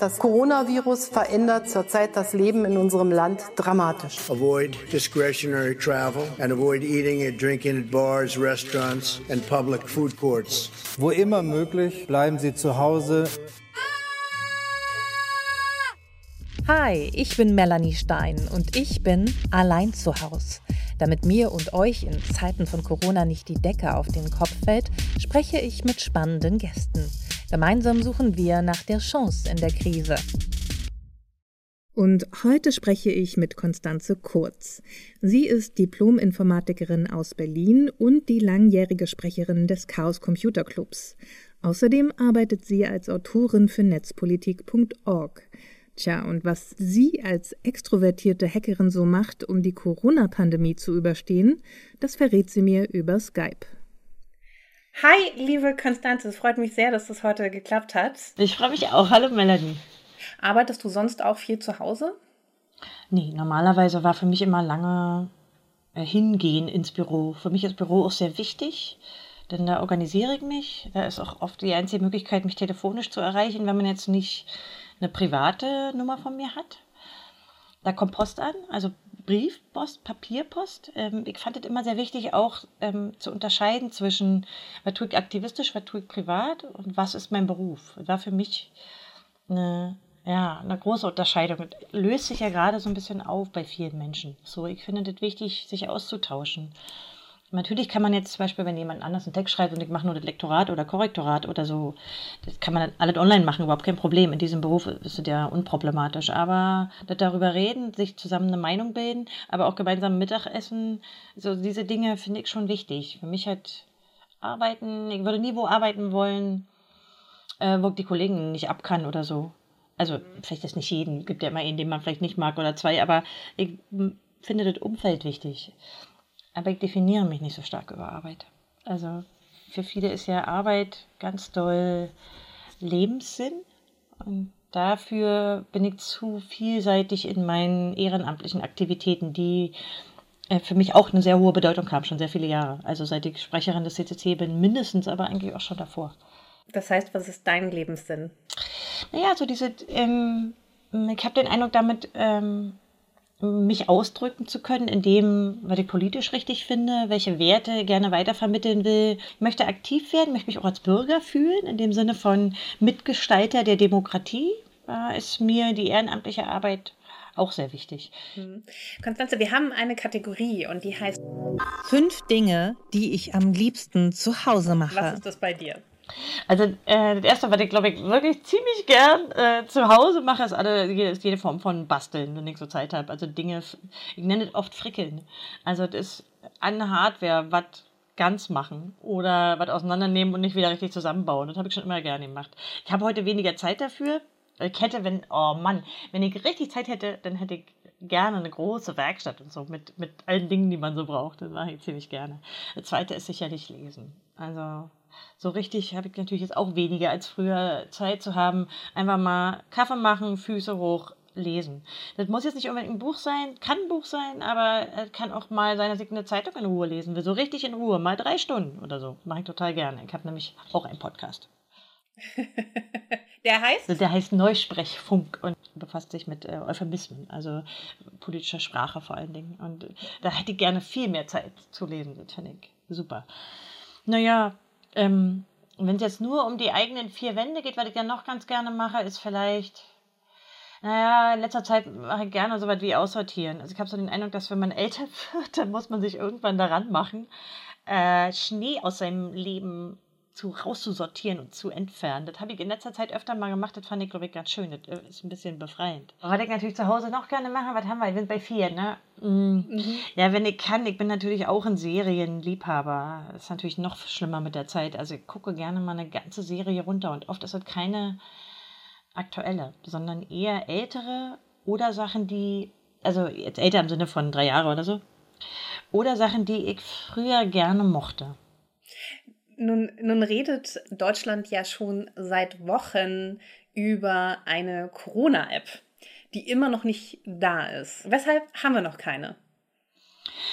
Das Coronavirus verändert zurzeit das Leben in unserem Land dramatisch. Avoid discretionary travel and avoid eating and drinking at bars, restaurants and public food courts. Wo immer möglich, bleiben Sie zu Hause. Hi, ich bin Melanie Stein und ich bin allein zu Hause. Damit mir und euch in Zeiten von Corona nicht die Decke auf den Kopf fällt, spreche ich mit spannenden Gästen. Gemeinsam suchen wir nach der Chance in der Krise. Und heute spreche ich mit Konstanze Kurz. Sie ist Diplom-Informatikerin aus Berlin und die langjährige Sprecherin des Chaos Computer Clubs. Außerdem arbeitet sie als Autorin für netzpolitik.org. Tja, und was sie als extrovertierte Hackerin so macht, um die Corona-Pandemie zu überstehen, das verrät sie mir über Skype. Hi, liebe Konstanze, es freut mich sehr, dass das heute geklappt hat. Ich freue mich auch. Hallo Melanie. Arbeitest du sonst auch viel zu Hause? Nee, normalerweise war für mich immer lange äh, Hingehen ins Büro. Für mich ist Büro auch sehr wichtig, denn da organisiere ich mich. Da ist auch oft die einzige Möglichkeit, mich telefonisch zu erreichen, wenn man jetzt nicht eine private Nummer von mir hat. Da kommt Post an, also Briefpost, Papierpost. Ähm, ich fand es immer sehr wichtig, auch ähm, zu unterscheiden zwischen, was tue ich aktivistisch, was tue ich privat und was ist mein Beruf. War für mich eine, ja, eine große Unterscheidung. Das löst sich ja gerade so ein bisschen auf bei vielen Menschen. So, ich finde es wichtig, sich auszutauschen. Natürlich kann man jetzt zum Beispiel, wenn jemand anders einen Text schreibt und ich mache nur das Lektorat oder Korrektorat oder so, das kann man dann alles online machen, überhaupt kein Problem. In diesem Beruf ist es ja unproblematisch. Aber darüber reden, sich zusammen eine Meinung bilden, aber auch gemeinsam Mittagessen, so diese Dinge finde ich schon wichtig. Für mich halt arbeiten, ich würde nie wo arbeiten wollen, äh, wo die Kollegen nicht ab kann oder so. Also vielleicht ist nicht jeden, gibt ja immer einen, den man vielleicht nicht mag oder zwei, aber ich finde das Umfeld wichtig. Aber ich definiere mich nicht so stark über Arbeit. Also für viele ist ja Arbeit ganz doll Lebenssinn. Und dafür bin ich zu vielseitig in meinen ehrenamtlichen Aktivitäten, die äh, für mich auch eine sehr hohe Bedeutung haben, schon sehr viele Jahre. Also seit ich Sprecherin des CCC bin, mindestens, aber eigentlich auch schon davor. Das heißt, was ist dein Lebenssinn? Naja, so diese, ähm, ich habe den Eindruck, damit ähm, mich ausdrücken zu können, in dem, was ich politisch richtig finde, welche Werte gerne weitervermitteln will. Ich möchte aktiv werden, möchte mich auch als Bürger fühlen, in dem Sinne von Mitgestalter der Demokratie. Da ist mir die ehrenamtliche Arbeit auch sehr wichtig. Mhm. Konstanze, wir haben eine Kategorie und die heißt Fünf Dinge, die ich am liebsten zu Hause mache. Was ist das bei dir? Also äh, das erste, was ich glaube ich wirklich ziemlich gern äh, zu Hause mache, ist, alle, ist jede Form von Basteln, wenn ich so Zeit habe. Also Dinge, ich nenne es oft Frickeln. Also das ist an Hardware, was ganz machen oder was auseinandernehmen und nicht wieder richtig zusammenbauen. Das habe ich schon immer gerne gemacht. Ich habe heute weniger Zeit dafür. Ich hätte, wenn, oh Mann, wenn ich richtig Zeit hätte, dann hätte ich gerne eine große Werkstatt und so mit, mit allen Dingen, die man so braucht. Das mache ich ziemlich gerne. Das zweite ist sicherlich lesen. Also so richtig habe ich natürlich jetzt auch weniger als früher Zeit zu haben. Einfach mal Kaffee machen, Füße hoch, lesen. Das muss jetzt nicht unbedingt ein Buch sein, kann ein Buch sein, aber kann auch mal sein, dass ich eine Zeitung in Ruhe lesen will. So richtig in Ruhe, mal drei Stunden oder so. Mache ich total gerne. Ich habe nämlich auch einen Podcast. Der heißt? Der heißt Neusprechfunk und befasst sich mit äh, Euphemismen, also politischer Sprache vor allen Dingen. Und äh, da hätte ich gerne viel mehr Zeit zu lesen. Das finde ich super. Naja, ähm, wenn es jetzt nur um die eigenen vier Wände geht, was ich ja noch ganz gerne mache, ist vielleicht, naja, in letzter Zeit mache ich gerne so was wie aussortieren. Also ich habe so den Eindruck, dass wenn man älter wird, dann muss man sich irgendwann daran machen, äh, Schnee aus seinem Leben zu rauszusortieren und zu entfernen. Das habe ich in letzter Zeit öfter mal gemacht. Das fand ich, glaube ich, ganz schön. Das äh, ist ein bisschen befreiend. Was ich natürlich zu Hause noch gerne mache, was haben wir? Wir sind bei vier, ne? Mhm. Mhm. Ja, wenn ich kann. Ich bin natürlich auch ein Serienliebhaber. Das ist natürlich noch schlimmer mit der Zeit. Also ich gucke gerne mal eine ganze Serie runter und oft ist das keine aktuelle, sondern eher ältere oder Sachen, die, also jetzt älter im Sinne von drei Jahre oder so, oder Sachen, die ich früher gerne mochte. Nun, nun redet Deutschland ja schon seit Wochen über eine Corona-App, die immer noch nicht da ist. Weshalb haben wir noch keine?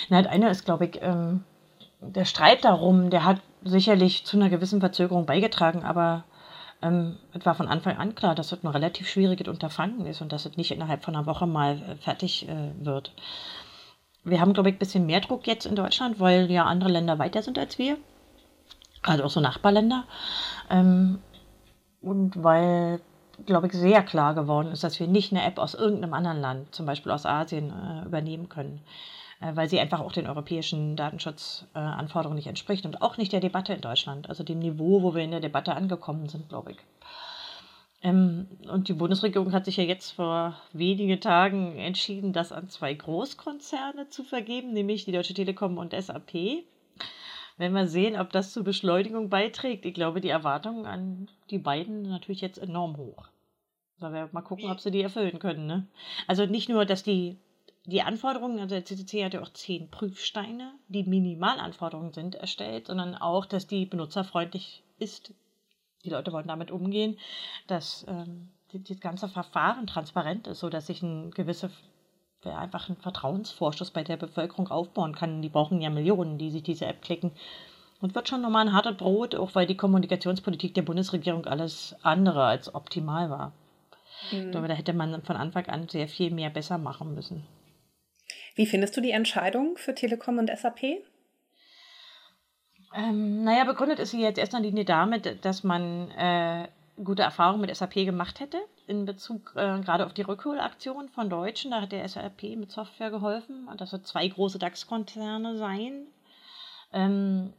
Na, das eine ist, glaube ich, ähm, der Streit darum, der hat sicherlich zu einer gewissen Verzögerung beigetragen, aber Ähm, es war von Anfang an klar, dass es ein relativ schwieriges Unterfangen ist und dass es nicht innerhalb von einer Woche mal äh, fertig äh, wird. Wir haben, glaube ich, ein bisschen mehr Druck jetzt in Deutschland, weil ja andere Länder weiter sind als wir. Also auch so Nachbarländer. Ähm, und weil, glaube ich, sehr klar geworden ist, dass wir nicht eine App aus irgendeinem anderen Land, zum Beispiel aus Asien, äh, übernehmen können. Äh, weil sie einfach auch den europäischen Datenschutzanforderungen nicht entspricht und auch nicht der Debatte in Deutschland, also dem Niveau, wo wir in der Debatte angekommen sind, glaube ich. Ähm, und die Bundesregierung hat sich ja jetzt vor wenigen Tagen entschieden, das an zwei Großkonzerne zu vergeben, nämlich die Deutsche Telekom und SAP. Wenn wir sehen, ob das zur Beschleunigung beiträgt, ich glaube, die Erwartungen an die beiden sind natürlich jetzt enorm hoch. Sollen wir mal gucken, ob sie die erfüllen können. Ne? Also nicht nur, dass die die Anforderungen, also der CCC hat ja auch zehn Prüfsteine, die Minimalanforderungen sind, erstellt, sondern auch, dass die benutzerfreundlich ist. Die Leute wollen damit umgehen, dass ähm, das ganze Verfahren transparent ist, sodass sich ein einfach ein Vertrauensvorschuss bei der Bevölkerung aufbauen kann. Die brauchen ja Millionen, die sich diese App klicken. Und wird schon nochmal ein hartes Brot, auch weil die Kommunikationspolitik der Bundesregierung alles andere als optimal war. Mhm. Ich glaube, da hätte man von Anfang an sehr viel mehr besser machen müssen. Wie findest du die Entscheidung für Telekom und SAP? Ähm, naja, begründet ist sie jetzt erst in Linie damit, dass man äh, gute Erfahrungen mit SAP gemacht hätte in Bezug äh, gerade auf die Rückholaktion von Deutschen. Da hat der SAP mit Software geholfen. Und das wird zwei große DAX-Konzerne sein. Ähm,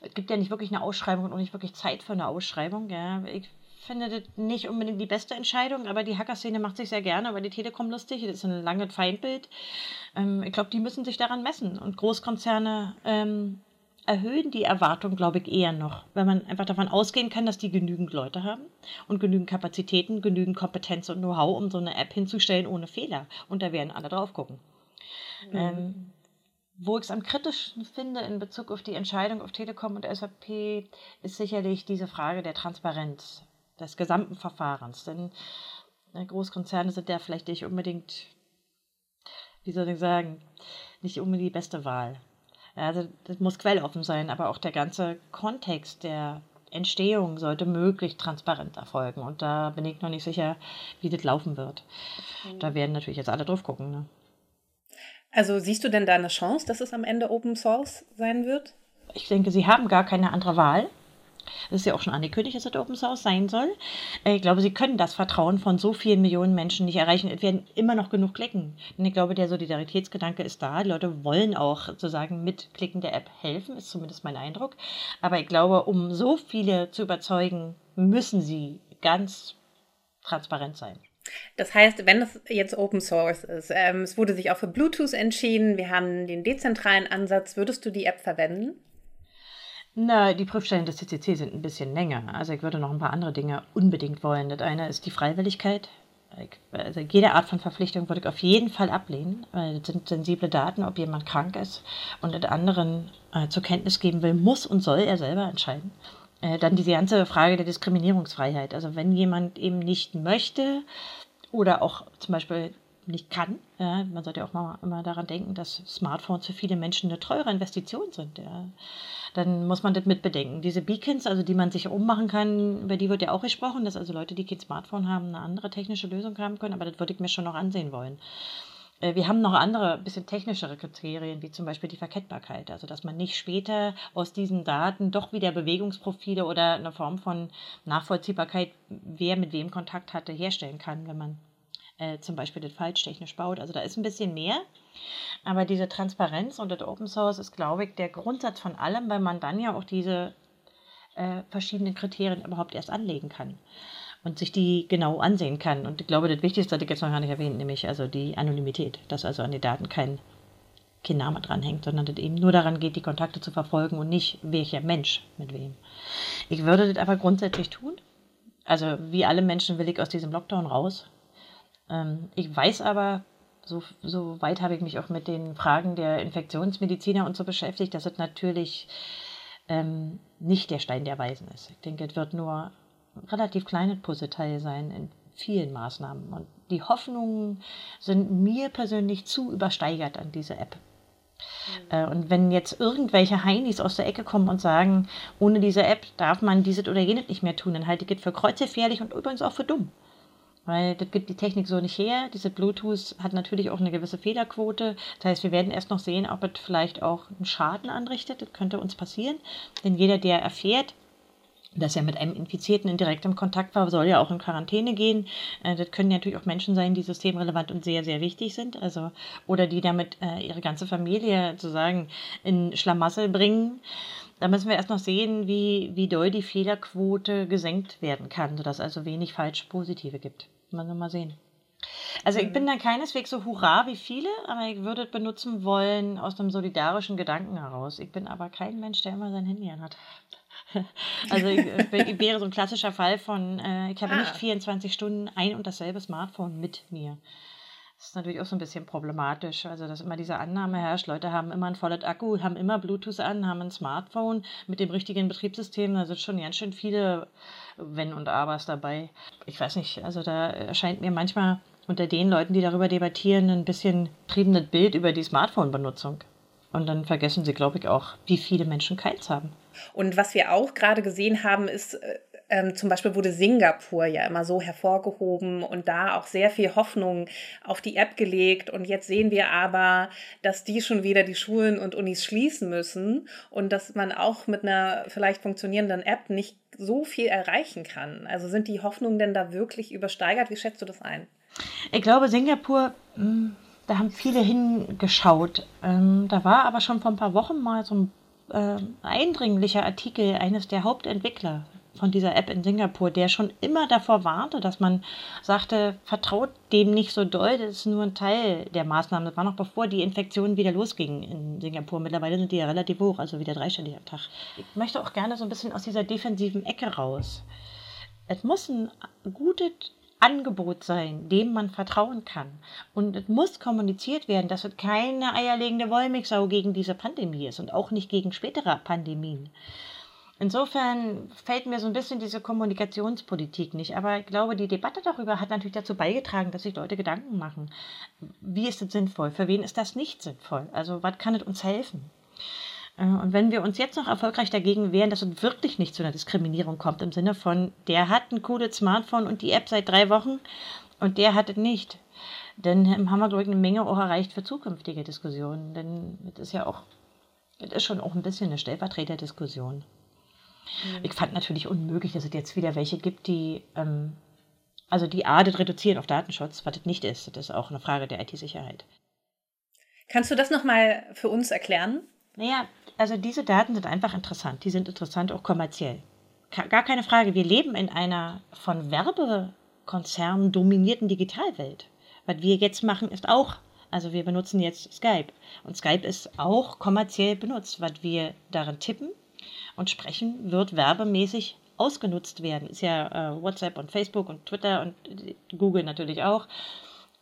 es gibt ja nicht wirklich eine Ausschreibung und auch nicht wirklich Zeit für eine Ausschreibung. Ja. Ich finde das nicht unbedingt die beste Entscheidung, aber die Hacker-Szene macht sich sehr gerne über die Telekom lustig. Das ist ein langes Feindbild. Ähm, ich glaube, die müssen sich daran messen. Und Großkonzerne ähm, erhöhen die Erwartung, glaube ich, eher noch, wenn man einfach davon ausgehen kann, dass die genügend Leute haben und genügend Kapazitäten, genügend Kompetenz und Know-how, um so eine App hinzustellen ohne Fehler. Und da werden alle drauf gucken. Mhm. Ähm, wo ich es am kritischsten finde in Bezug auf die Entscheidung auf Telekom und SAP, ist sicherlich diese Frage der Transparenz des gesamten Verfahrens. Denn äh, Großkonzerne sind ja vielleicht nicht unbedingt, wie soll ich sagen, nicht unbedingt die beste Wahl. Also das muss quelloffen sein, aber auch der ganze Kontext der Entstehung sollte möglichst transparent erfolgen. Und da bin ich noch nicht sicher, wie das laufen wird. Mhm. Da werden natürlich jetzt alle drauf gucken. Ne? Also siehst du denn da eine Chance, dass es am Ende Open Source sein wird? Ich denke, sie haben gar keine andere Wahl. Das ist ja auch schon angekündigt, dass es Open Source sein soll. Ich glaube, sie können das Vertrauen von so vielen Millionen Menschen nicht erreichen. Es werden immer noch genug klicken. Und ich glaube, der Solidaritätsgedanke ist da. Die Leute wollen auch sozusagen mit Klicken der App helfen, ist zumindest mein Eindruck. Aber ich glaube, um so viele zu überzeugen, müssen sie ganz transparent sein. Das heißt, wenn es jetzt Open Source ist, ähm, es wurde sich auch für Bluetooth entschieden, wir haben den dezentralen Ansatz, würdest du die App verwenden? Na, die Prüfstellen des CCC sind ein bisschen länger. Also ich würde noch ein paar andere Dinge unbedingt wollen. Das eine ist die Freiwilligkeit. Also jede Art von Verpflichtung würde ich auf jeden Fall ablehnen, weil das sind sensible Daten, ob jemand krank ist und das anderen äh, zur Kenntnis geben will, muss und soll er selber entscheiden. Äh, dann diese ganze Frage der Diskriminierungsfreiheit. Also wenn jemand eben nicht möchte oder auch zum Beispiel nicht kann. Ja, man sollte auch mal immer daran denken, dass Smartphones für viele Menschen eine teure Investition sind. Ja. Dann muss man das mitbedenken. Diese Beacons, also die man sich ummachen kann, über die wird ja auch gesprochen, dass also Leute, die kein Smartphone haben, eine andere technische Lösung haben können, aber das würde ich mir schon noch ansehen wollen. Äh, wir haben noch andere, bisschen technischere Kriterien, wie zum Beispiel die Verkettbarkeit. Also, dass man nicht später aus diesen Daten doch wieder Bewegungsprofile oder eine Form von Nachvollziehbarkeit, wer mit wem Kontakt hatte, herstellen kann, wenn man äh, zum Beispiel das falschtechnisch baut. Also da ist ein bisschen mehr. Aber diese Transparenz und das Open Source ist, glaube ich, der Grundsatz von allem, weil man dann ja auch diese äh, verschiedenen Kriterien überhaupt erst anlegen kann und sich die genau ansehen kann. Und ich glaube, das Wichtigste hatte ich jetzt noch gar nicht erwähnt, nämlich also die Anonymität, dass also an den Daten kein, kein Name dranhängt, sondern das eben nur daran geht, die Kontakte zu verfolgen und nicht welcher Mensch mit wem. Ich würde das aber grundsätzlich tun. Also wie alle Menschen will ich aus diesem Lockdown raus. Ähm, ich weiß aber, so, so weit habe ich mich auch mit den Fragen der Infektionsmediziner und so beschäftigt, dass es natürlich ähm, nicht der Stein der Weisen ist. Ich denke, es wird nur ein relativ kleines Puzzleteil sein in vielen Maßnahmen. Und die Hoffnungen sind mir persönlich zu übersteigert an diese App. Mhm. Und wenn jetzt irgendwelche Heinis aus der Ecke kommen und sagen, ohne diese App darf man dieses oder jenes nicht mehr tun, dann halte ich es für kreuzgefährlich und übrigens auch für dumm. Weil das gibt die Technik so nicht her. Diese Bluetooth hat natürlich auch eine gewisse Fehlerquote. Das heißt, wir werden erst noch sehen, ob es vielleicht auch einen Schaden anrichtet. Das könnte uns passieren. Denn jeder, der erfährt, dass er mit einem Infizierten in direktem Kontakt war, soll ja auch in Quarantäne gehen. Äh, das können natürlich auch Menschen sein, die systemrelevant und sehr, sehr wichtig sind. Also, oder die damit äh, ihre ganze Familie sozusagen in Schlamassel bringen. Da müssen wir erst noch sehen, wie, wie doll die Fehlerquote gesenkt werden kann, sodass es also wenig falsch Positive gibt. Mal, mal sehen. Also ich bin mhm. da keineswegs so hurra wie viele, aber ich würde es benutzen wollen aus einem solidarischen Gedanken heraus. Ich bin aber kein Mensch, der immer sein Handy anhat. Also ich, ich wäre so ein klassischer Fall von, äh, ich habe ah. nicht 24 Stunden ein und dasselbe Smartphone mit mir. Das ist natürlich auch so ein bisschen problematisch. Also, dass immer diese Annahme herrscht, Leute haben immer ein volles Akku, haben immer Bluetooth an, haben ein Smartphone mit dem richtigen Betriebssystem. Da sind schon ganz schön viele Wenn und Abers dabei. Ich weiß nicht, also da erscheint mir manchmal unter den Leuten, die darüber debattieren, ein bisschen triebendes Bild über die Smartphone-Benutzung. Und dann vergessen sie, glaube ich, auch, wie viele Menschen keins haben. Und was wir auch gerade gesehen haben, ist, äh, ähm, zum Beispiel wurde Singapur ja immer so hervorgehoben und da auch sehr viel Hoffnung auf die App gelegt. Und jetzt sehen wir aber, dass die schon wieder die Schulen und Unis schließen müssen und dass man auch mit einer vielleicht funktionierenden App nicht so viel erreichen kann. Also sind die Hoffnungen denn da wirklich übersteigert? Wie schätzt du das ein? Ich glaube, Singapur, hm, da haben viele hingeschaut. Ähm, da war aber schon vor ein paar Wochen mal so ein äh, eindringlicher Artikel eines der Hauptentwickler von dieser App in Singapur, der schon immer davor warnte, dass man sagte, vertraut dem nicht so doll, das ist nur ein Teil der Maßnahmen. Das war noch bevor die Infektionen wieder losgingen in Singapur. Mittlerweile sind die ja relativ hoch, also wieder dreistellig am Tag. Ich möchte auch gerne so ein bisschen aus dieser defensiven Ecke raus. Es muss ein gutes Angebot sein, dem man vertrauen kann. Und es muss kommuniziert werden, dass es keine eierlegende Wollmilchsau gegen diese Pandemie ist und auch nicht gegen spätere Pandemien. Insofern fällt mir so ein bisschen diese Kommunikationspolitik nicht. Aber ich glaube, die Debatte darüber hat natürlich dazu beigetragen, dass sich Leute Gedanken machen. Wie ist es sinnvoll? Für wen ist das nicht sinnvoll? Also, was kann es uns helfen? Äh, und wenn wir uns jetzt noch erfolgreich dagegen wehren, dass es wirklich nicht zu einer Diskriminierung kommt, im Sinne von, der hat ein cooles Smartphone und die App seit drei Wochen und der hat es nicht, dann haben wir, glaube ich, eine Menge auch erreicht für zukünftige Diskussionen. Denn es ist ja auch, es ist schon auch ein bisschen eine Stellvertreterdiskussion. Mhm. Ich fand natürlich unmöglich, dass es jetzt wieder welche gibt, die, ähm, also die A, das reduzieren auf Datenschutz, was das nicht ist. Das ist auch eine Frage der IT-Sicherheit. Kannst du das nochmal für uns erklären? Naja, also diese Daten sind einfach interessant. Die sind interessant auch kommerziell. Gar keine Frage. Wir leben in einer von Werbekonzernen dominierten Digitalwelt. Was wir jetzt machen, ist auch, also wir benutzen jetzt Skype. Und Skype ist auch kommerziell benutzt. Was wir darin tippen und sprechen, wird werbemäßig ausgenutzt werden. Ist ja äh, WhatsApp und Facebook und Twitter und äh, Google natürlich auch.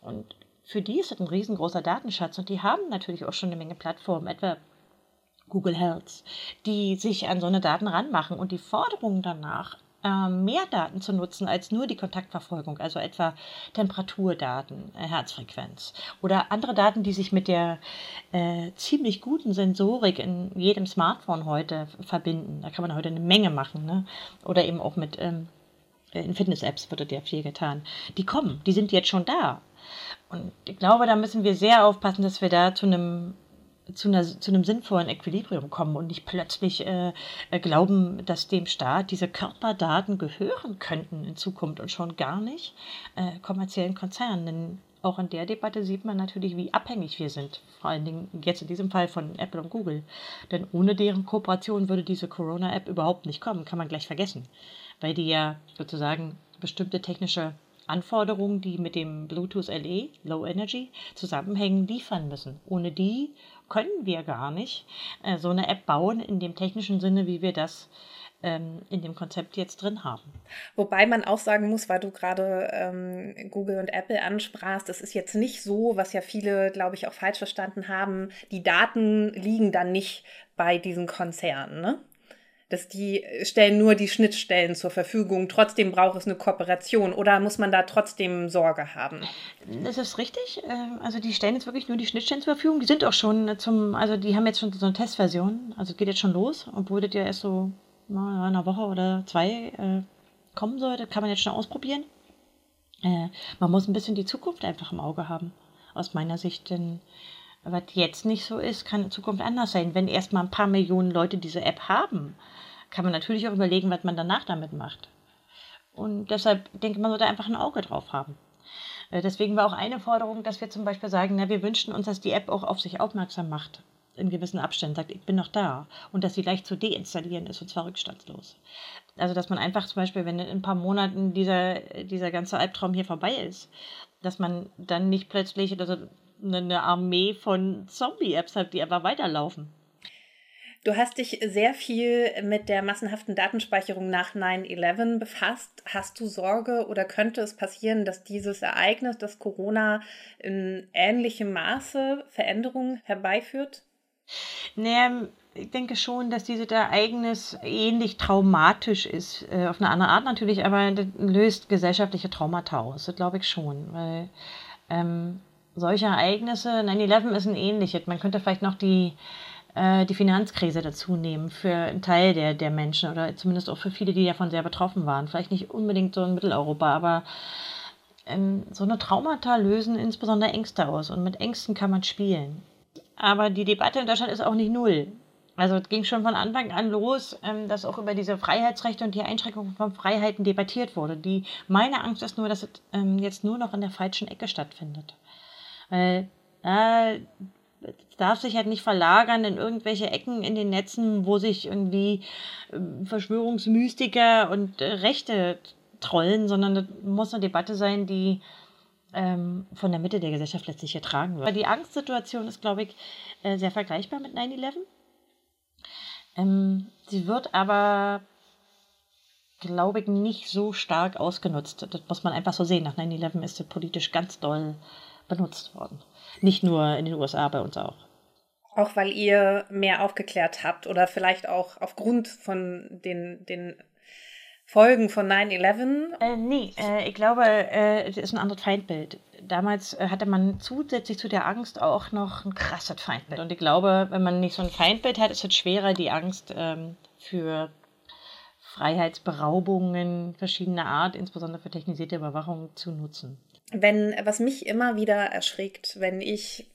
Und für die ist das ein riesengroßer Datenschatz und die haben natürlich auch schon eine Menge Plattformen, etwa Google Health, die sich an so eine Daten ranmachen und die Forderung danach, mehr Daten zu nutzen als nur die Kontaktverfolgung, also etwa Temperaturdaten, äh, Herzfrequenz oder andere Daten, die sich mit der äh, ziemlich guten Sensorik in jedem Smartphone heute verbinden. Da kann man heute eine Menge machen. Ne? Oder eben auch mit ähm, in Fitness-Apps wird ja viel getan. Die kommen, die sind jetzt schon da. Und ich glaube, da müssen wir sehr aufpassen, dass wir da zu einem zu, einer, zu einem sinnvollen Equilibrium kommen und nicht plötzlich äh, äh, glauben, dass dem Staat diese Körperdaten gehören könnten in Zukunft und schon gar nicht äh, kommerziellen Konzernen. Denn auch in der Debatte sieht man natürlich, wie abhängig wir sind, vor allen Dingen jetzt in diesem Fall von Apple und Google. Denn ohne deren Kooperation würde diese Corona-App überhaupt nicht kommen, kann man gleich vergessen, weil die ja sozusagen bestimmte technische Anforderungen, die mit dem Bluetooth LE, Low Energy, zusammenhängen, liefern müssen. Ohne die können wir gar nicht äh, so eine App bauen in dem technischen Sinne, wie wir das ähm, in dem Konzept jetzt drin haben. Wobei man auch sagen muss, weil du gerade ähm, Google und Apple ansprachst, das ist jetzt nicht so, was ja viele, glaube ich, auch falsch verstanden haben, die Daten liegen dann nicht bei diesen Konzernen. Ne? Dass die stellen nur die Schnittstellen zur Verfügung. Trotzdem braucht es eine Kooperation oder muss man da trotzdem Sorge haben? Das ist richtig. Ähm, also die stellen jetzt wirklich nur die Schnittstellen zur Verfügung. Die sind auch schon zum, also die haben jetzt schon so eine Testversion. Also geht jetzt schon los, obwohl das ja erst so in einer Woche oder zwei äh, kommen sollte. Kann man jetzt schon ausprobieren. Äh, man muss ein bisschen die Zukunft einfach im Auge haben, aus meiner Sicht. Denn was jetzt nicht so ist, kann in Zukunft anders sein. Wenn erstmal ein paar Millionen Leute diese App haben, kann man natürlich auch überlegen, was man danach damit macht. Und deshalb denke ich, man sollte einfach ein Auge drauf haben. Äh, deswegen war auch eine Forderung, dass wir zum Beispiel sagen, na, wir wünschen uns, dass die App auch auf sich aufmerksam macht, in gewissen Abständen sagt, ich bin noch da und dass sie leicht zu deinstallieren ist und zwar rückstandslos. Also dass man einfach zum Beispiel, wenn in ein paar Monaten dieser, dieser ganze Albtraum hier vorbei ist, dass man dann nicht plötzlich also eine Armee von Zombie-Apps hat, die einfach weiterlaufen. Du hast dich sehr viel mit der massenhaften Datenspeicherung nach 9-11 befasst. Hast du Sorge oder könnte es passieren, dass dieses Ereignis, das Corona in ähnlichem Maße Veränderungen herbeiführt? Naja, ich denke schon, dass dieses Ereignis ähnlich traumatisch ist. Äh, auf eine andere Art natürlich, aber das löst gesellschaftliche Traumata aus. Das glaube ich schon. Weil ähm, solche Ereignisse, 9-11 ist ein ähnliches. Man könnte vielleicht noch die, äh, die Finanzkrise dazu nehmen für einen Teil der, der Menschen oder zumindest auch für viele, die davon sehr betroffen waren. Vielleicht nicht unbedingt so in Mitteleuropa, aber ähm, so eine Traumata lösen insbesondere Ängste aus und mit Ängsten kann man spielen. Aber die Debatte in Deutschland ist auch nicht null. Also es ging schon von Anfang an los, ähm, dass auch über diese Freiheitsrechte und die Einschränkung von Freiheiten debattiert wurde. Die, meine Angst ist nur, dass es ähm, jetzt nur noch in der falschen Ecke stattfindet. Weil äh, darf sich halt nicht verlagern in irgendwelche Ecken in den Netzen, wo sich irgendwie äh, Verschwörungsmystiker und äh, Rechte trollen, sondern das muss eine Debatte sein, die ähm, von der Mitte der Gesellschaft letztlich ertragen wird. Die Angstsituation ist, glaube ich, äh, sehr vergleichbar mit 9-11. Ähm, sie wird aber, glaube ich, nicht so stark ausgenutzt. Das muss man einfach so sehen. Nach 9-11 ist sie politisch ganz doll benutzt worden. Nicht nur in den USA, bei uns auch. Auch weil ihr mehr aufgeklärt habt oder vielleicht auch aufgrund von den, den Folgen von 9-11? Äh, nee, äh, ich glaube, äh, es ist ein anderes Feindbild. Damals äh, hatte man zusätzlich zu der Angst auch noch ein krasses Feindbild. Und ich glaube, wenn man nicht so ein Feindbild hat, ist es schwerer, die Angst ähm, für Freiheitsberaubungen verschiedener Art, insbesondere für technisierte Überwachung, zu nutzen. Wenn, was mich immer wieder erschrickt, wenn ich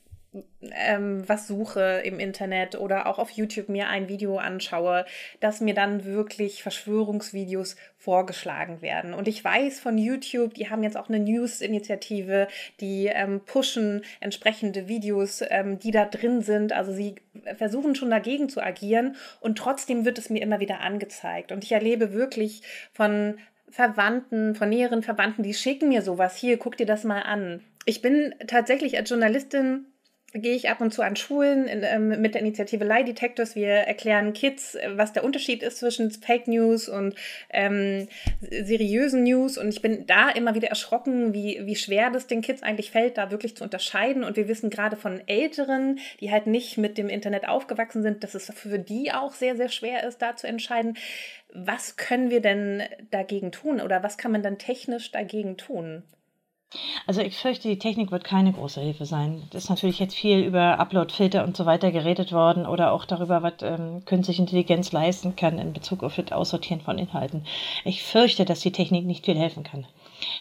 ähm, was suche im Internet oder auch auf YouTube mir ein Video anschaue, dass mir dann wirklich Verschwörungsvideos vorgeschlagen werden. Und ich weiß von YouTube, die haben jetzt auch eine News-Initiative, die ähm, pushen entsprechende Videos, ähm, die da drin sind. Also sie versuchen schon dagegen zu agieren und trotzdem wird es mir immer wieder angezeigt. Und ich erlebe wirklich von Verwandten, von näheren Verwandten, die schicken mir sowas. Hier, guck dir das mal an. Ich bin tatsächlich als Journalistin gehe ich ab und zu an Schulen in, ähm, mit der Initiative Lie Detectors. Wir erklären Kids, äh, was der Unterschied ist zwischen Fake News und ähm, seriösen News. Und ich bin da immer wieder erschrocken, wie, wie schwer das den Kids eigentlich fällt, da wirklich zu unterscheiden. Und wir wissen gerade von Älteren, die halt nicht mit dem Internet aufgewachsen sind, dass es für die auch sehr, sehr schwer ist, da zu entscheiden. Was können wir denn dagegen tun oder was kann man dann technisch dagegen tun? Also ich fürchte, die Technik wird keine große Hilfe sein. Es ist natürlich jetzt viel über Upload-Filter und so weiter geredet worden oder auch darüber, was ähm, künstliche Intelligenz leisten kann in Bezug auf das Aussortieren von Inhalten. Ich fürchte, dass die Technik nicht viel helfen kann.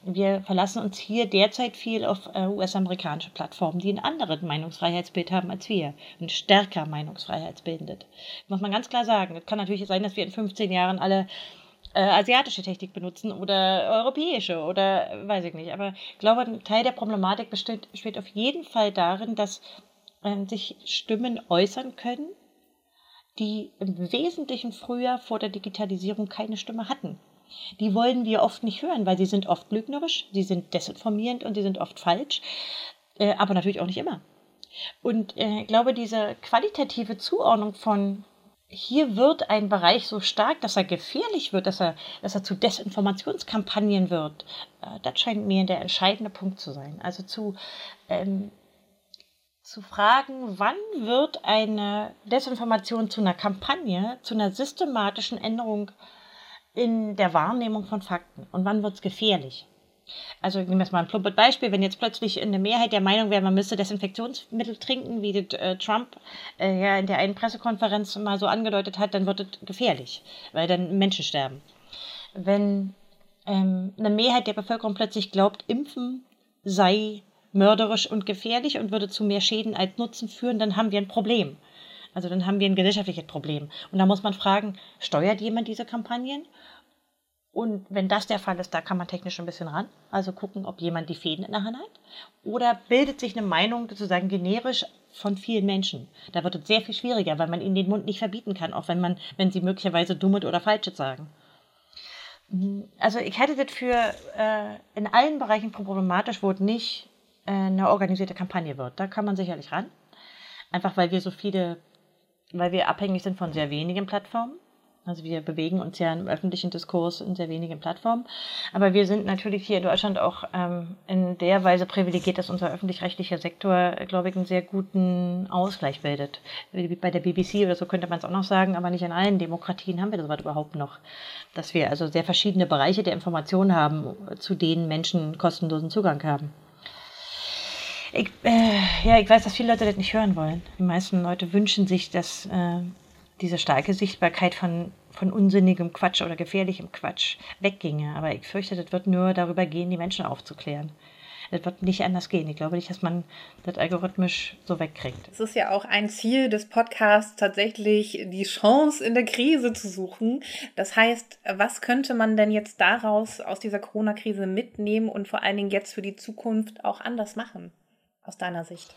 Wir verlassen uns hier derzeit viel auf äh, US-amerikanische Plattformen, die ein anderes Meinungsfreiheitsbild haben als wir. Ein stärker Meinungsfreiheitsbildendes. Muss man ganz klar sagen. Es kann natürlich sein, dass wir in 15 Jahren alle äh, asiatische Technik benutzen oder europäische oder weiß ich nicht. Aber ich glaube, ein Teil der Problematik besteht, besteht auf jeden Fall darin, dass äh, sich Stimmen äußern können, die im Wesentlichen früher vor der Digitalisierung keine Stimme hatten. Die wollen wir oft nicht hören, weil sie sind oft lügnerisch, sie sind desinformierend und sie sind oft falsch, äh, aber natürlich auch nicht immer. Und äh, ich glaube, diese qualitative Zuordnung von hier wird ein Bereich so stark, dass er gefährlich wird, dass er, dass er zu Desinformationskampagnen wird. Äh, das scheint mir der entscheidende Punkt zu sein. Also zu, ähm, zu fragen, wann wird eine Desinformation zu einer Kampagne, zu einer systematischen Änderung in der Wahrnehmung von Fakten und wann wird es gefährlich. Also nehmen wir jetzt mal ein plumpes Beispiel, wenn jetzt plötzlich eine Mehrheit der Meinung wäre, man müsste Desinfektionsmittel trinken, wie das, äh, Trump äh, ja in der einen Pressekonferenz mal so angedeutet hat, dann wird es gefährlich, weil dann Menschen sterben. Wenn ähm, eine Mehrheit der Bevölkerung plötzlich glaubt, Impfen sei mörderisch und gefährlich und würde zu mehr Schäden als Nutzen führen, dann haben wir ein Problem. Also dann haben wir ein gesellschaftliches Problem. Und da muss man fragen, steuert jemand diese Kampagnen? Und wenn das der Fall ist, da kann man technisch ein bisschen ran. Also gucken, ob jemand die Fäden in der Hand hat. Oder bildet sich eine Meinung sozusagen generisch von vielen Menschen. Da wird es sehr viel schwieriger, weil man ihnen den Mund nicht verbieten kann, auch wenn man, wenn sie möglicherweise dummes oder falsches sagen. Also ich hätte das für äh, in allen Bereichen problematisch, wo es nicht äh, eine organisierte Kampagne wird. Da kann man sicherlich ran. Einfach weil wir so viele, weil wir abhängig sind von sehr wenigen Plattformen. Also wir bewegen uns ja im öffentlichen Diskurs in sehr wenigen Plattformen. Aber wir sind natürlich hier in Deutschland auch ähm, in der Weise privilegiert, dass unser öffentlich-rechtlicher Sektor, glaube ich, einen sehr guten Ausgleich bildet. Bei der BBC oder so könnte man es auch noch sagen, aber nicht in allen Demokratien haben wir das überhaupt noch. Dass wir also sehr verschiedene Bereiche der Information haben, zu denen Menschen kostenlosen Zugang haben. Ich, äh, ja, ich weiß, dass viele Leute das nicht hören wollen. Die meisten Leute wünschen sich, dass äh, diese starke Sichtbarkeit von, von unsinnigem Quatsch oder gefährlichem Quatsch wegginge. Aber ich fürchte, das wird nur darüber gehen, die Menschen aufzuklären. Das wird nicht anders gehen. Ich glaube nicht, dass man das algorithmisch so wegkriegt. Es ist ja auch ein Ziel des Podcasts, tatsächlich die Chance in der Krise zu suchen. Das heißt, was könnte man denn jetzt daraus aus dieser Corona-Krise mitnehmen und vor allen Dingen jetzt für die Zukunft auch anders machen, aus deiner Sicht?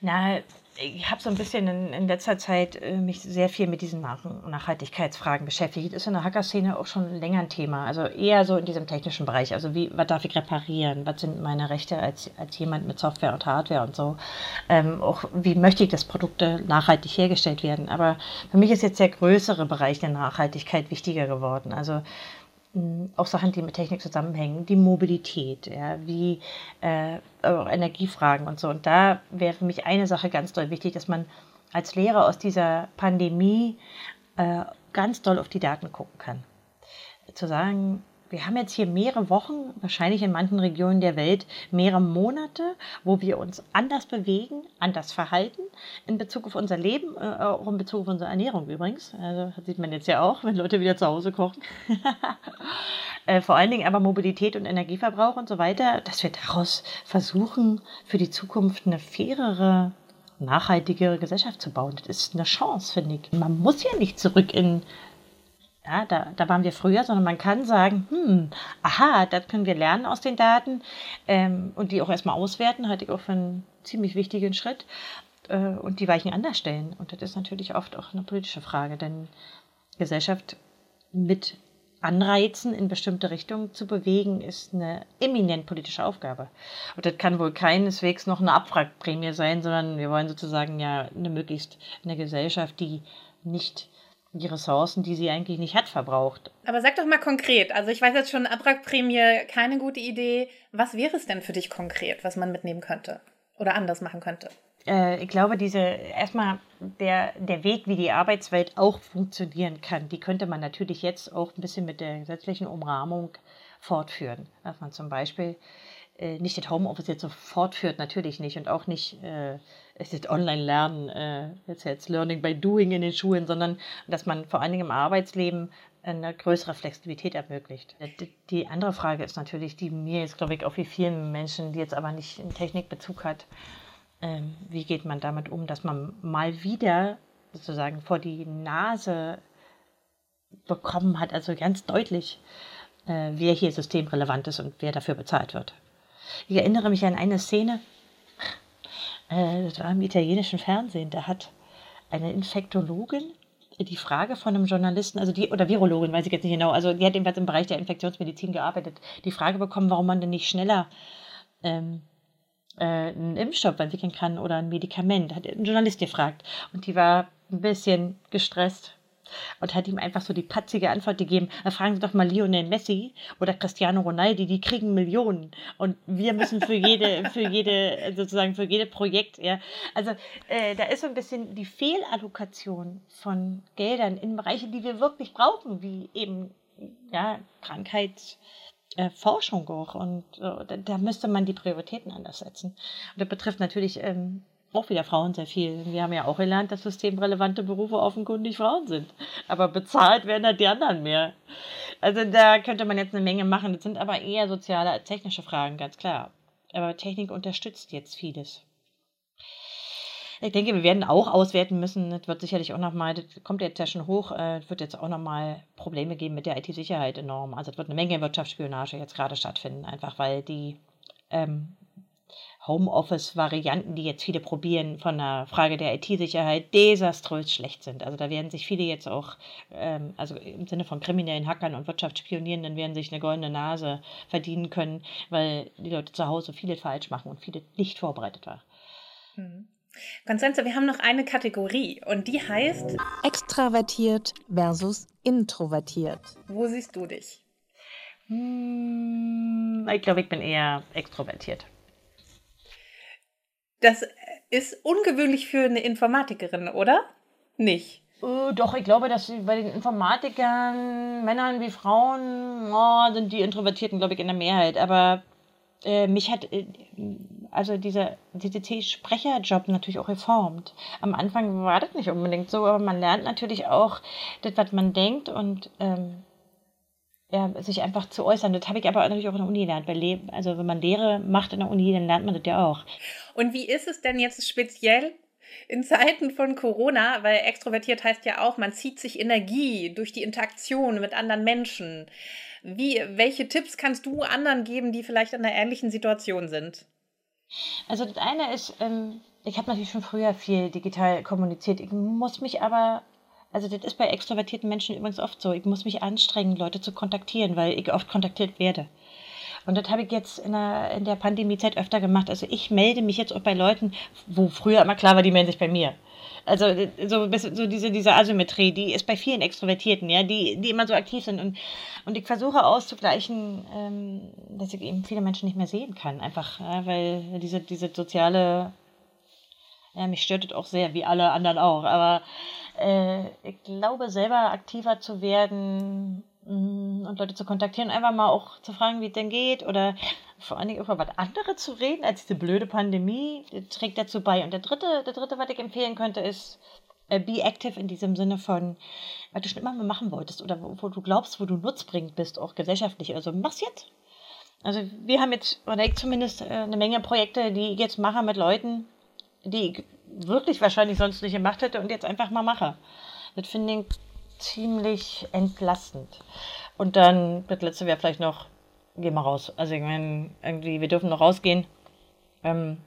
Na, ich habe so ein bisschen in, in letzter Zeit äh, mich sehr viel mit diesen Nach Nachhaltigkeitsfragen beschäftigt. Ist in der Hacker-Szene auch schon länger ein Thema. Also eher so in diesem technischen Bereich. Also wie, was darf ich reparieren? Was sind meine Rechte als, als jemand mit Software und Hardware und so? Ähm, auch wie möchte ich, dass Produkte nachhaltig hergestellt werden? Aber für mich ist jetzt der größere Bereich der Nachhaltigkeit wichtiger geworden. Also auch Sachen, die mit Technik zusammenhängen, die Mobilität, ja, wie äh, Energiefragen und so. Und da wäre für mich eine Sache ganz doll wichtig, dass man als Lehrer aus dieser Pandemie äh, ganz doll auf die Daten gucken kann. Zu sagen, wir haben jetzt hier mehrere Wochen, wahrscheinlich in manchen Regionen der Welt mehrere Monate, wo wir uns anders bewegen, anders verhalten in Bezug auf unser Leben, äh, auch in Bezug auf unsere Ernährung übrigens. Also das sieht man jetzt ja auch, wenn Leute wieder zu Hause kochen. äh, vor allen Dingen aber Mobilität und Energieverbrauch und so weiter, dass wir daraus versuchen, für die Zukunft eine fairere nachhaltigere Gesellschaft zu bauen. Das ist eine Chance, finde ich. Man muss ja nicht zurück in ja, da, da waren wir früher, sondern man kann sagen, hm, aha, das können wir lernen aus den Daten ähm, und die auch erstmal auswerten, halte ich auch für einen ziemlich wichtigen Schritt äh, und die Weichen anders stellen. Und das ist natürlich oft auch eine politische Frage, denn Gesellschaft mit Anreizen in bestimmte Richtungen zu bewegen, ist eine eminent politische Aufgabe. Und das kann wohl keineswegs noch eine Abwrackprämie sein, sondern wir wollen sozusagen ja eine möglichst eine Gesellschaft, die nicht die Ressourcen, die sie eigentlich nicht hat, verbraucht. Aber sag doch mal konkret. Also ich weiß jetzt schon, Abwrackprämie, keine gute Idee. Was wäre es denn für dich konkret, was man mitnehmen könnte oder anders machen könnte? Äh, ich glaube, diese erstmal der, der Weg, wie die Arbeitswelt auch funktionieren kann, die könnte man natürlich jetzt auch ein bisschen mit der gesetzlichen Umrahmung fortführen. Dass man zum Beispiel äh, nicht das Homeoffice jetzt so fortführt, natürlich nicht. Und auch nicht äh, das Online-Lernen, äh, jetzt, jetzt Learning by Doing in den Schulen, sondern dass man vor allen Dingen im Arbeitsleben eine größere Flexibilität ermöglicht. Äh, die andere Frage ist natürlich, die mir jetzt, glaube ich, auch wie vielen Menschen, die jetzt aber nicht in Technikbezug hat, ähm, wie geht man damit um, dass man mal wieder sozusagen vor die Nase bekommen hat, also ganz deutlich, äh, wer hier systemrelevant ist und wer dafür bezahlt wird. Ich erinnere mich an eine Szene, äh, das war im italienischen Fernsehen, da hat eine Infektologin die Frage von einem Journalisten, also die, oder Virologin, weiß ich jetzt nicht genau, also die hat jedenfalls im Bereich der Infektionsmedizin gearbeitet, die Frage bekommen, warum man denn nicht schneller ähm, äh, einen Impfstoff entwickeln kann oder ein Medikament. Hat ein Journalist gefragt. Und die war ein bisschen gestresst und hat ihm einfach so die patzige Antwort gegeben. Fragen Sie doch mal Lionel Messi oder Cristiano Ronaldo, die kriegen Millionen und wir müssen für jede, für jede, sozusagen für jedes Projekt, ja. Also äh, da ist so ein bisschen die Fehlallokation von Geldern in Bereiche, die wir wirklich brauchen, wie eben ja, Krankheit, äh, Forschung auch. Und äh, da, da, müsste man die Prioritäten anders setzen. Und das betrifft natürlich ähm, auch wieder Frauen sehr viel. Wir haben ja auch gelernt, dass systemrelevante Berufe offenkundig Frauen sind. Aber bezahlt werden halt die anderen mehr. Also da könnte man jetzt eine Menge machen. Das sind aber eher soziale als technische Fragen, ganz klar. Aber Technik unterstützt jetzt vieles. Ich denke, wir werden auch auswerten müssen. Das wird sicherlich auch nochmal, das kommt jetzt ja schon hoch, äh, wird jetzt auch nochmal Probleme geben mit der IT-Sicherheit enorm. Also es wird eine Menge Wirtschaftsspionage jetzt gerade stattfinden, einfach weil die ähm, Homeoffice-Varianten, die jetzt viele probieren, von der Frage der IT-Sicherheit desaströs schlecht sind. Also da werden sich viele jetzt auch, ähm, also im Sinne von kriminellen Hackern und Wirtschaftspionierenden, werden sich eine goldene Nase verdienen können, weil die Leute zu Hause viele falsch machen und viele nicht vorbereitet waren. Mhm. Konstanze, wir haben noch eine Kategorie und die heißt Extravertiert versus introvertiert. Wo siehst du dich? Hm, ich glaube, ich bin eher extrovertiert. Das ist ungewöhnlich für eine Informatikerin, oder? Nicht. Uh, doch, ich glaube, dass bei den Informatikern, Männern wie Frauen, oh, sind die Introvertierten, glaube ich, in der Mehrheit. Aber äh, mich hat äh, also dieser DTT-Sprecherjob natürlich auch geformt. Am Anfang war das nicht unbedingt so, aber man lernt natürlich auch das, was man denkt und ähm, ja, sich einfach zu äußern. Das habe ich aber natürlich auch in der Uni gelernt. Weil also wenn man Lehre macht in der Uni, dann lernt man das ja auch. Und wie ist es denn jetzt speziell in Zeiten von Corona, weil extrovertiert heißt ja auch, man zieht sich Energie durch die Interaktion mit anderen Menschen. Wie, welche Tipps kannst du anderen geben, die vielleicht in einer ähnlichen Situation sind? Also das eine ist, ähm, ich habe natürlich schon früher viel digital kommuniziert. Ich muss mich aber also das ist bei extrovertierten Menschen übrigens oft so. Ich muss mich anstrengen, Leute zu kontaktieren, weil ich oft kontaktiert werde. Und das habe ich jetzt in der, in der Pandemiezeit öfter gemacht. Also ich melde mich jetzt auch bei Leuten, wo früher immer klar war, die melden sich bei mir. Also so, so diese, diese Asymmetrie, die ist bei vielen Extrovertierten, ja, die, die immer so aktiv sind. Und, und ich versuche auszugleichen, ähm, dass ich eben viele Menschen nicht mehr sehen kann. Einfach, ja, weil diese, diese soziale, ja, mich stört das auch sehr, wie alle anderen auch. Aber äh, ich glaube, selber aktiver zu werden mm, und Leute zu kontaktieren, einfach mal auch zu fragen, wie es denn geht oder vor allen Dingen über was anderes zu reden als diese blöde Pandemie, trägt dazu bei. Und der dritte, der dritte, was ich empfehlen könnte, ist äh, be active in diesem Sinne von, was du schon immer mal machen wolltest oder wo, wo du glaubst, wo du nutzbringend bist, auch gesellschaftlich. Also mach's jetzt. Also wir haben jetzt, oder ich zumindest, äh, eine Menge Projekte, die ich jetzt mache mit Leuten, die ich wirklich wahrscheinlich sonst nicht gemacht hätte und jetzt einfach mal mache. Das finde ich ziemlich entlastend. Und dann, das letzte wäre vielleicht noch, geh mal raus. Also ich meine, irgendwie, wir dürfen noch rausgehen. Ähm,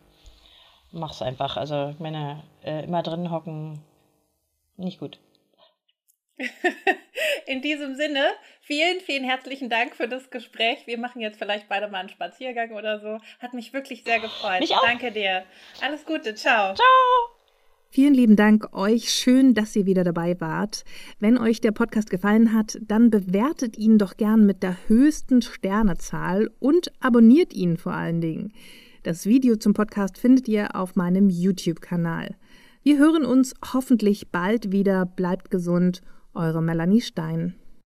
mach's einfach. Also ich meine, äh, immer drin hocken, nicht gut. In diesem Sinne, vielen, vielen herzlichen Dank für das Gespräch. Wir machen jetzt vielleicht beide mal einen Spaziergang oder so. Hat mich wirklich sehr gefreut. Mich auch. Danke dir. Alles Gute. Ciao. Ciao. Vielen lieben Dank euch. Schön, dass ihr wieder dabei wart. Wenn euch der Podcast gefallen hat, dann bewertet ihn doch gern mit der höchsten Sternezahl und abonniert ihn vor allen Dingen. Das Video zum Podcast findet ihr auf meinem YouTube-Kanal. Wir hören uns hoffentlich bald wieder. Bleibt gesund eure Melanie Stein.